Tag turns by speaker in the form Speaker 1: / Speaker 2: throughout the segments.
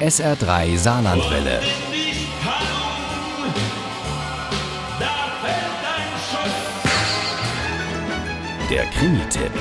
Speaker 1: SR3 Saarlandwelle. Der Krimi-Tipp.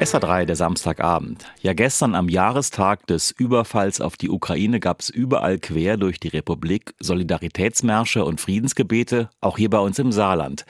Speaker 2: SA3, der Samstagabend. Ja, gestern am Jahrestag des Überfalls auf die Ukraine gab es überall quer durch die Republik Solidaritätsmärsche und Friedensgebete, auch hier bei uns im Saarland.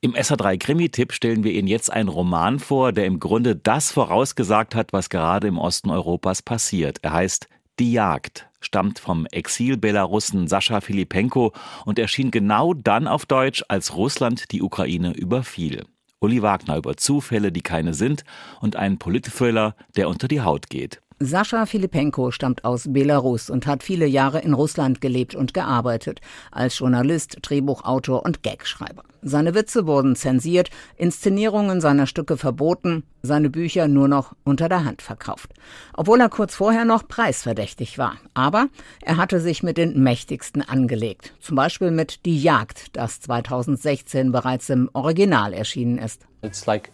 Speaker 2: Im SA3 Krimi-Tipp stellen wir Ihnen jetzt einen Roman vor, der im Grunde das vorausgesagt hat, was gerade im Osten Europas passiert. Er heißt Die Jagd, stammt vom Exil-Belarussen Sascha Filipenko und erschien genau dann auf Deutsch, als Russland die Ukraine überfiel. Uli Wagner über Zufälle, die keine sind und einen Politthriller, der unter die Haut geht.
Speaker 3: Sascha Filipenko stammt aus Belarus und hat viele Jahre in Russland gelebt und gearbeitet, als Journalist, Drehbuchautor und Gagschreiber. Seine Witze wurden zensiert, Inszenierungen seiner Stücke verboten, seine Bücher nur noch unter der Hand verkauft. Obwohl er kurz vorher noch preisverdächtig war. Aber er hatte sich mit den Mächtigsten angelegt. Zum Beispiel mit Die Jagd, das 2016 bereits im Original erschienen ist.
Speaker 4: Like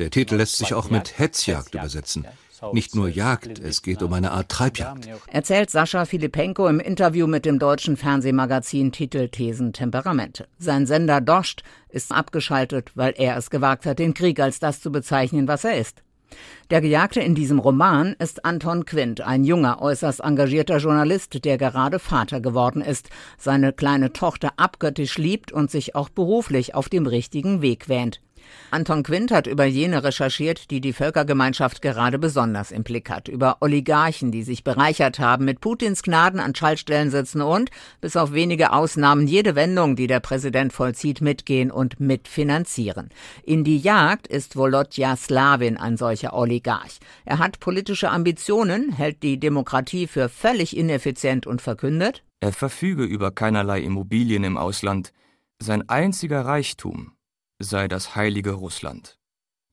Speaker 5: der Titel lässt sich auch mit Hetzjagd übersetzen. Nicht nur Jagd, es geht um eine Art Treibjagd.
Speaker 3: Erzählt Sascha Filipenko im Interview mit dem deutschen Fernsehmagazin Titel Thesen Temperamente. Sein Sender Dost ist abgeschaltet, weil er es gewagt hat, den Krieg als das zu bezeichnen, was er ist. Der Gejagte in diesem Roman ist Anton Quint, ein junger, äußerst engagierter Journalist, der gerade Vater geworden ist, seine kleine Tochter abgöttisch liebt und sich auch beruflich auf dem richtigen Weg wähnt. Anton Quint hat über jene recherchiert, die die Völkergemeinschaft gerade besonders im Blick hat. Über Oligarchen, die sich bereichert haben, mit Putins Gnaden an Schaltstellen sitzen und, bis auf wenige Ausnahmen, jede Wendung, die der Präsident vollzieht, mitgehen und mitfinanzieren. In die Jagd ist Volodya Slavin ein solcher Oligarch. Er hat politische Ambitionen, hält die Demokratie für völlig ineffizient und verkündet,
Speaker 6: er verfüge über keinerlei Immobilien im Ausland. Sein einziger Reichtum sei das heilige Russland.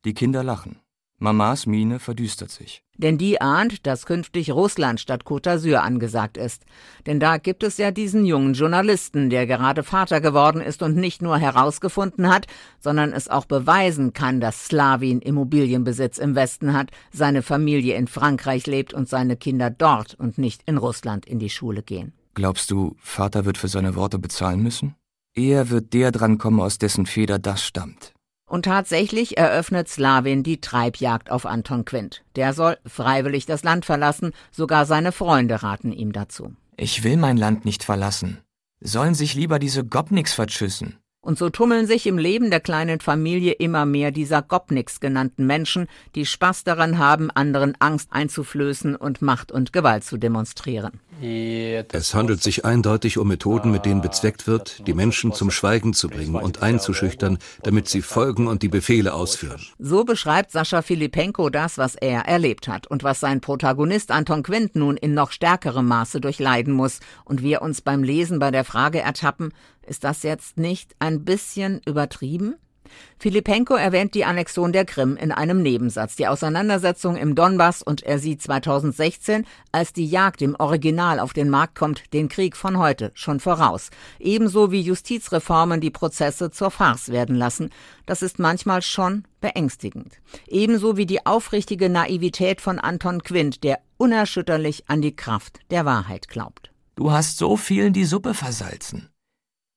Speaker 6: Die Kinder lachen. Mamas Miene verdüstert sich.
Speaker 3: Denn die ahnt, dass künftig Russland statt Côte d'Azur angesagt ist. Denn da gibt es ja diesen jungen Journalisten, der gerade Vater geworden ist und nicht nur herausgefunden hat, sondern es auch beweisen kann, dass Slavin Immobilienbesitz im Westen hat, seine Familie in Frankreich lebt und seine Kinder dort und nicht in Russland in die Schule gehen.
Speaker 6: Glaubst du, Vater wird für seine Worte bezahlen müssen? Eher wird der drankommen, aus dessen Feder das stammt.
Speaker 3: Und tatsächlich eröffnet Slavin die Treibjagd auf Anton Quint. Der soll freiwillig das Land verlassen, sogar seine Freunde raten ihm dazu.
Speaker 6: Ich will mein Land nicht verlassen. Sollen sich lieber diese Gopniks verschüssen.
Speaker 3: Und so tummeln sich im Leben der kleinen Familie immer mehr dieser Gopniks genannten Menschen, die Spaß daran haben, anderen Angst einzuflößen und Macht und Gewalt zu demonstrieren.
Speaker 5: Es handelt sich eindeutig um Methoden, mit denen bezweckt wird, die Menschen zum Schweigen zu bringen und einzuschüchtern, damit sie folgen und die Befehle ausführen.
Speaker 3: So beschreibt Sascha Filipenko das, was er erlebt hat und was sein Protagonist Anton Quint nun in noch stärkerem Maße durchleiden muss und wir uns beim Lesen bei der Frage ertappen, ist das jetzt nicht ein bisschen übertrieben? Filipenko erwähnt die Annexion der Krim in einem Nebensatz, die Auseinandersetzung im Donbass und er sieht 2016, als die Jagd im Original auf den Markt kommt, den Krieg von heute schon voraus. Ebenso wie Justizreformen die Prozesse zur Farce werden lassen. Das ist manchmal schon beängstigend. Ebenso wie die aufrichtige Naivität von Anton Quint, der unerschütterlich an die Kraft der Wahrheit glaubt.
Speaker 6: Du hast so vielen die Suppe versalzen.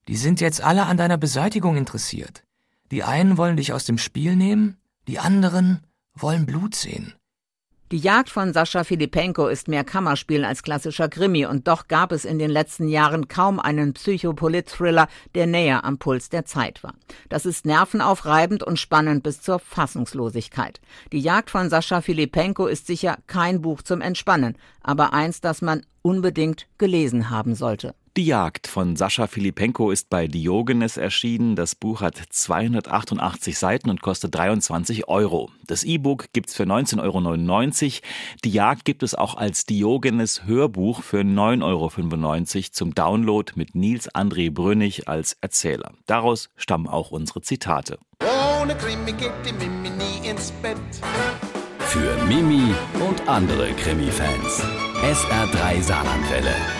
Speaker 6: Die sind jetzt alle an deiner Beseitigung interessiert. Die einen wollen dich aus dem Spiel nehmen, die anderen wollen Blut sehen.
Speaker 3: Die Jagd von Sascha Filipenko ist mehr Kammerspiel als klassischer Krimi und doch gab es in den letzten Jahren kaum einen Psychopolit-Thriller, der näher am Puls der Zeit war. Das ist nervenaufreibend und spannend bis zur Fassungslosigkeit. Die Jagd von Sascha Filipenko ist sicher kein Buch zum Entspannen, aber eins, das man unbedingt gelesen haben sollte.
Speaker 2: Die Jagd von Sascha Filipenko ist bei Diogenes erschienen. Das Buch hat 288 Seiten und kostet 23 Euro. Das E-Book gibt's für 19,99 Euro. Die Jagd gibt es auch als Diogenes Hörbuch für 9,95 Euro zum Download mit Nils André Brünnig als Erzähler. Daraus stammen auch unsere Zitate. Ohne Krimi geht die Mimi nie ins
Speaker 1: Bett. Für Mimi und andere Krimi-Fans. SR3 Saarlandwelle.